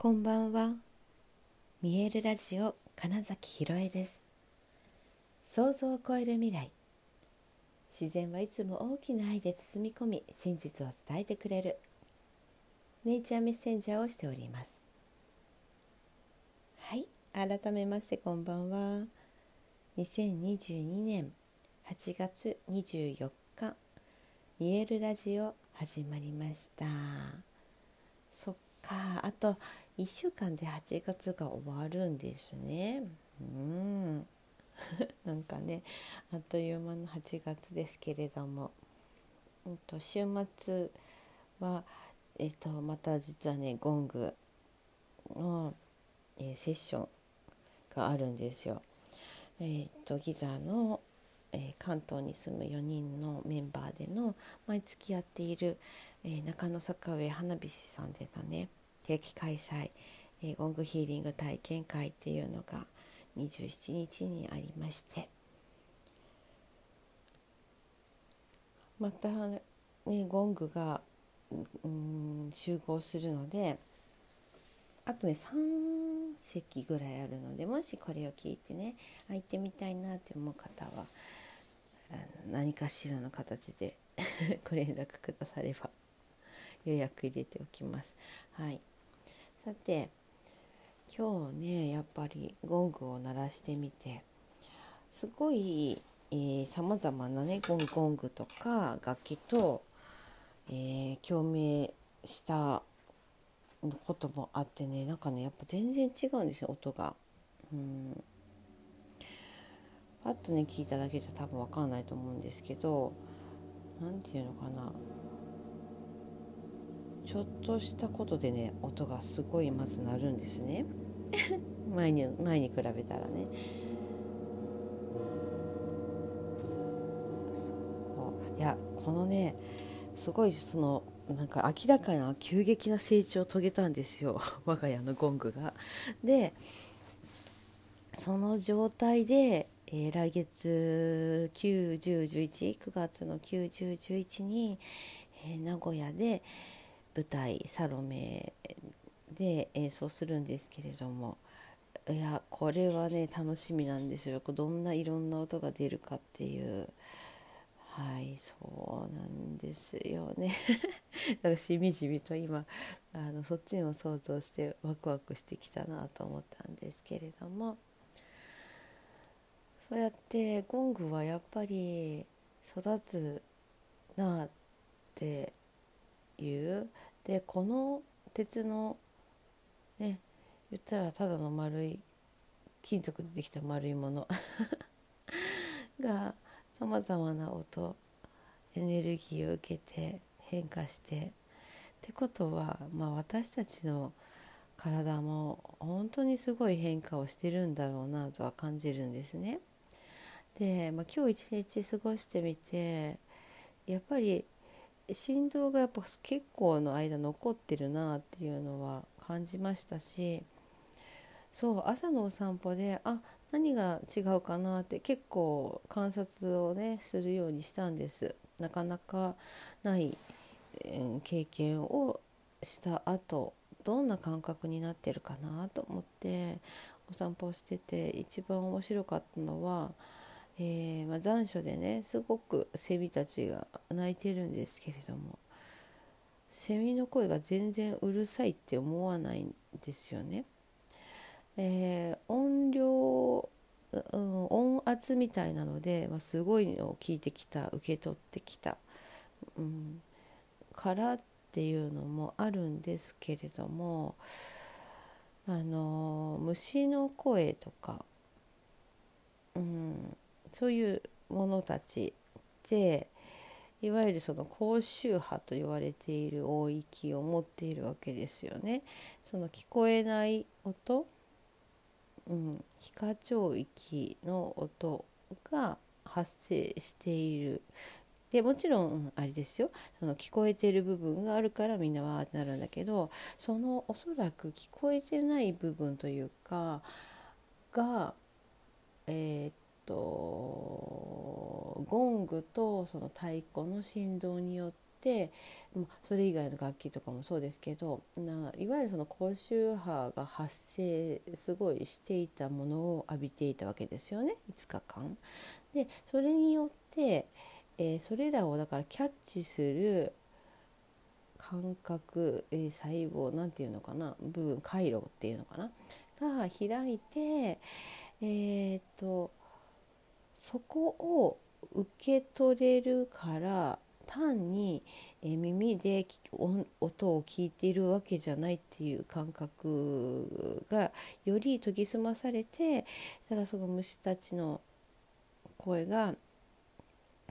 こんばんは。見えるラジオ金崎ひろえです。想像を超える未来。自然はいつも大きな愛で包み込み、真実を伝えてくれる。ネイチャーメッセンジャーをしております。はい、改めましてこんばんは。2022年8月24日、見えるラジオ始まりました。そっか、あと1週間で8月が終わるんですね。うん なんかねあっという間の8月ですけれども、うんと、週末は、えっと、また実はねゴングの、えー、セッションがあるんですよ。えー、っとギザの、えー、関東に住む4人のメンバーでの毎月やっている、え中野坂上花火師さんでだね定期開催、えー、ゴングヒーリング体験会っていうのが27日にありましてまたねゴングが、うん、集合するのであとね3席ぐらいあるのでもしこれを聞いてね行ってみたいなって思う方は何かしらの形で ご連絡くだされば予約入れておきます。はいさて今日ねやっぱりゴングを鳴らしてみてすごいさまざまなねゴンゴングとか楽器と、えー、共鳴したこともあってねなんかねやっぱ全然違うんですよ音が。うんパッとね聞いただけじゃ多分分かんないと思うんですけど何て言うのかなちょっとしたことでね音がすごいまず鳴るんですね。前に前に比べたらね。そう。いやこのねすごいそのなんか明らかな急激な成長を遂げたんですよ。我が家のゴングが。でその状態で、えー、来月91011 9月の91011に、えー、名古屋で、舞台「サロメ」で演奏するんですけれどもいやこれはね楽しみなんですよ。どんないろんな音が出るかっていう。はいそうなんですよね。だかしみじみと今あのそっちを想像してワクワクしてきたなと思ったんですけれども。そうやってゴングはやっぱり育つなっていうでこの鉄のね言ったらただの丸い金属でできた丸いもの がさまざまな音エネルギーを受けて変化してってことは、まあ、私たちの体も本当にすごい変化をしてるんだろうなとは感じるんですね。で、まあ、今日一日過ごしてみてやっぱり振動がやっぱ結構の間残ってるなっていうのは感じましたしそう朝のお散歩であ何が違うかなって結構観察をねするようにしたんです。なかなかない、えー、経験をした後どんな感覚になってるかなと思ってお散歩してて一番面白かったのはえー、まあ、残暑でねすごくセミたちが鳴いてるんですけれどもセミの声が全然うるさいって思わないんですよね。えー、音量、うん、音圧みたいなので、まあ、すごいのを聞いてきた受け取ってきた、うん、からっていうのもあるんですけれどもあの虫の声とか、うん、そういうものたちでいわゆるその高周波と言われている音域を持っているわけですよね。その聞こえない音、うん、非課長域の音が発生しているでもちろんあれですよその聞こえてる部分があるからみんなわーってなるんだけどそのおそらく聞こえてない部分というかがえー、っとゴングとその太鼓の振動によって、まそれ以外の楽器とかもそうですけどないわゆるその高周波が発生すごいしていたものを浴びていたわけですよね5日間。でそれによって、えー、それらをだからキャッチする感覚、えー、細胞なんていうのかな部分回路っていうのかなが開いてえー、っとそこを受け取れるから単に、耳で音を聞いているわけじゃないっていう感覚がより研ぎ澄まされてだからその虫たちの声が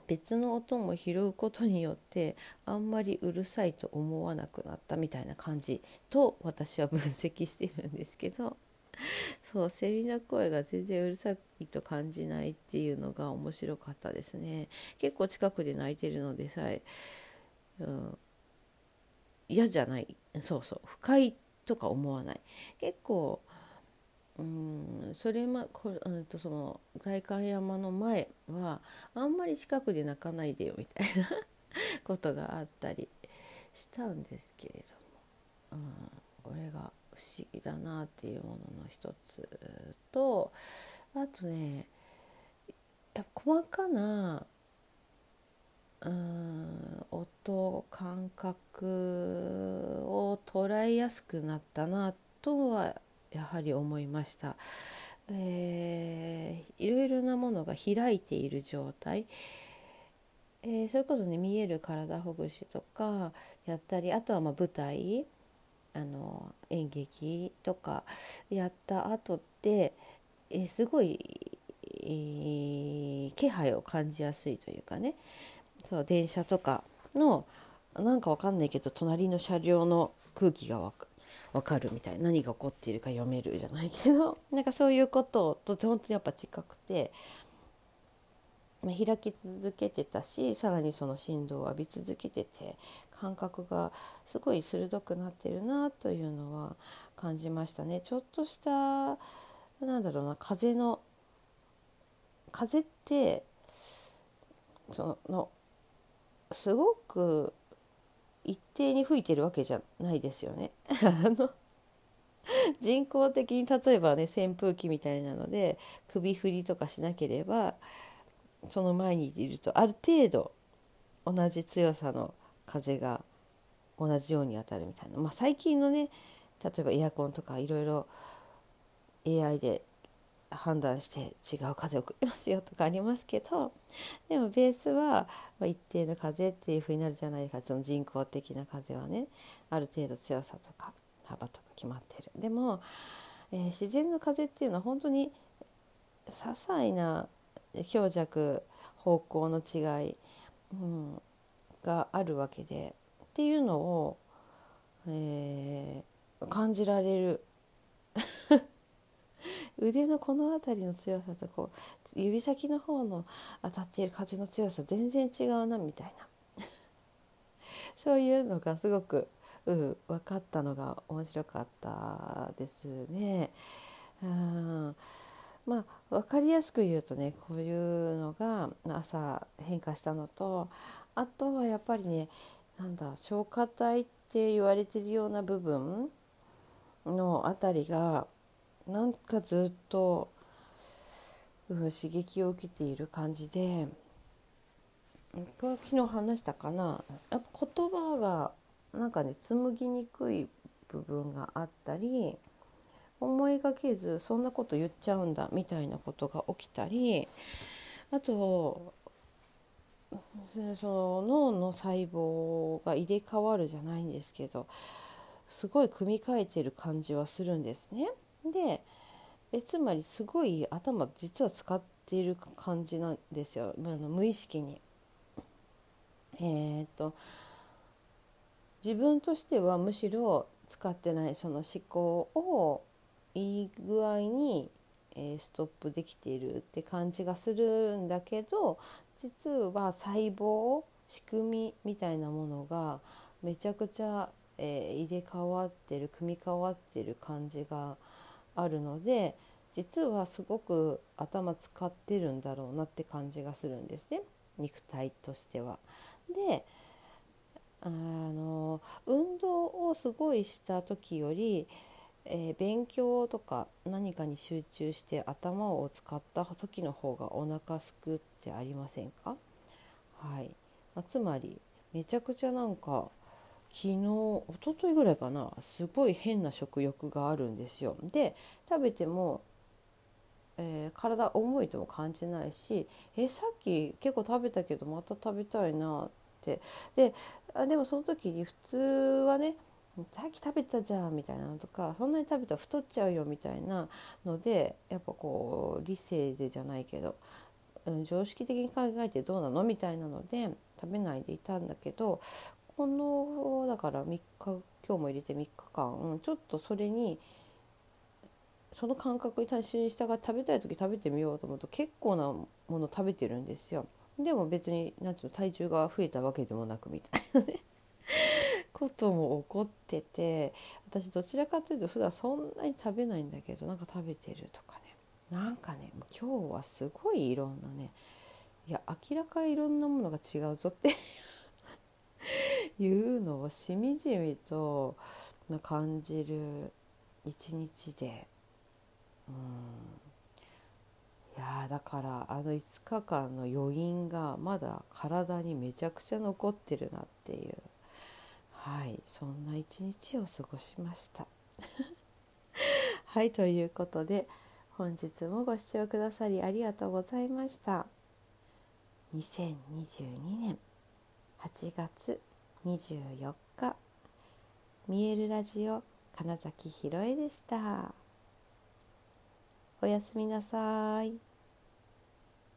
別の音も拾うことによってあんまりうるさいと思わなくなったみたいな感じと私は分析してるんですけど。そうセミの声が全然うるさいと感じないっていうのが面白かったですね。結構近くで泣いてるのでさえ、うん、嫌じゃない。そうそう。不快とか思わない。結構うんそれまこうんとその代官山の前はあんまり近くで泣かないでよみたいな ことがあったりしたんですけれども、うん、これが不思議だなっていうものの一つとあとね細かなうん音感覚を捉えやすくなったなとはやはり思いました。えー、いろいろなものが開いている状態、えー、それこそね見える体ほぐしとかやったりあとはま舞台あの演劇とかやった後ってえすごい、えー、気配を感じやすいというかね。そう電車とかのなんかわかんないけど隣の車両の空気がわか分かるみたい何が起こっているか読めるじゃないけど。なんかそういうことと本当にやっぱ近くて、まあ、開き続けてたしさらにその振動を浴び続けてて。感覚がすごい鋭くなってるなというのは感じましたね。ちょっとしたなんだろうな風の風ってそのすごく一定に吹いてるわけじゃないですよね。あの人工的に例えばね扇風機みたいなので首振りとかしなければその前にいるとある程度同じ強さの風が同じように当たるみたいな、まあ、最近のね例えばエアコンとかいろいろ AI で判断して違う風を送りますよとかありますけどでもベースは一定の風っていう風になるじゃないか。その人工的な風はねある程度強さとか幅とか決まってる。でも、えー、自然の風っていうのは本当に些細な強弱方向の違い、うん、があるわけでっていうのを、えー、感じられる。腕のこの辺りの強さとこう指先の方の当たっている風の強さ全然違うなみたいな。そういうのがすごく、うん、分かったのが面白かったですね。うん。まあ、分かりやすく言うとねこういうのが朝変化したのとあとはやっぱりねなんだ消化体って言われてるような部分のあたりがなんかずっと、うん、刺激を受けている感じでこれ昨日話したかな。やっぱ言葉がなんかね紡ぎにくい部分があったり思いがけずそんなこと言っちゃうんだみたいなことが起きたりあとその脳の細胞が入れ替わるじゃないんですけどすごい組み替えてる感じはするんですね。でえつまりすごい頭実は使っている感じなんですよあの無意識に。えー、っと自分としてはむしろ使ってないその思考をいい具合に、え、ストップできているって感じがするんだけど実は細胞仕組みみたいなものがめちゃくちゃ、えー、入れ替わってる組み替わってる感じがあるので実はすごく頭使ってるんだろうなって感じがするんですね肉体としては。であの運動をすごいした時より、えー、勉強とか何かに集中して頭を使った時の方がお腹すくってありませんか？はい、まあ、つまりめちゃくちゃなんか昨日一昨日ぐらいかなすごい変な食欲があるんですよ。で食べても、えー、体重いとも感じないしえさっき結構食べたけどまた食べたいなって。であでもその時に普通はねさっき食べたじゃんみたいなのとかそんなに食べたら太っちゃうよみたいなのでやっぱこう理性でじゃないけど、うん、常識的に考えてどうなの？みたいなので食べないでいたんだけどこのだから3日今日も入れて3日間ちょっとそれにその感覚に対しに従って食べたい時食べてみようと思うと結構なもの食べてるんですよ。でも別に何ていうの体重が増えたわけでもなくみたいなねことも起こってて私どちらかというと普段そんなに食べないんだけどなんか食べてるとかね。なんかね今日はすごいいろんなねいや明らかいろんなものが違うぞって いうのをしみじみと感じる一日で。うん。いやだからあの5日間の余韻がまだ体にめちゃくちゃ残ってるなっていう。はいそんな一日を過ごしました。はいということで本日もご視聴くださりありがとうございました。2022年8月24日見えるラジオ金崎ひろえでしたおやすみなさい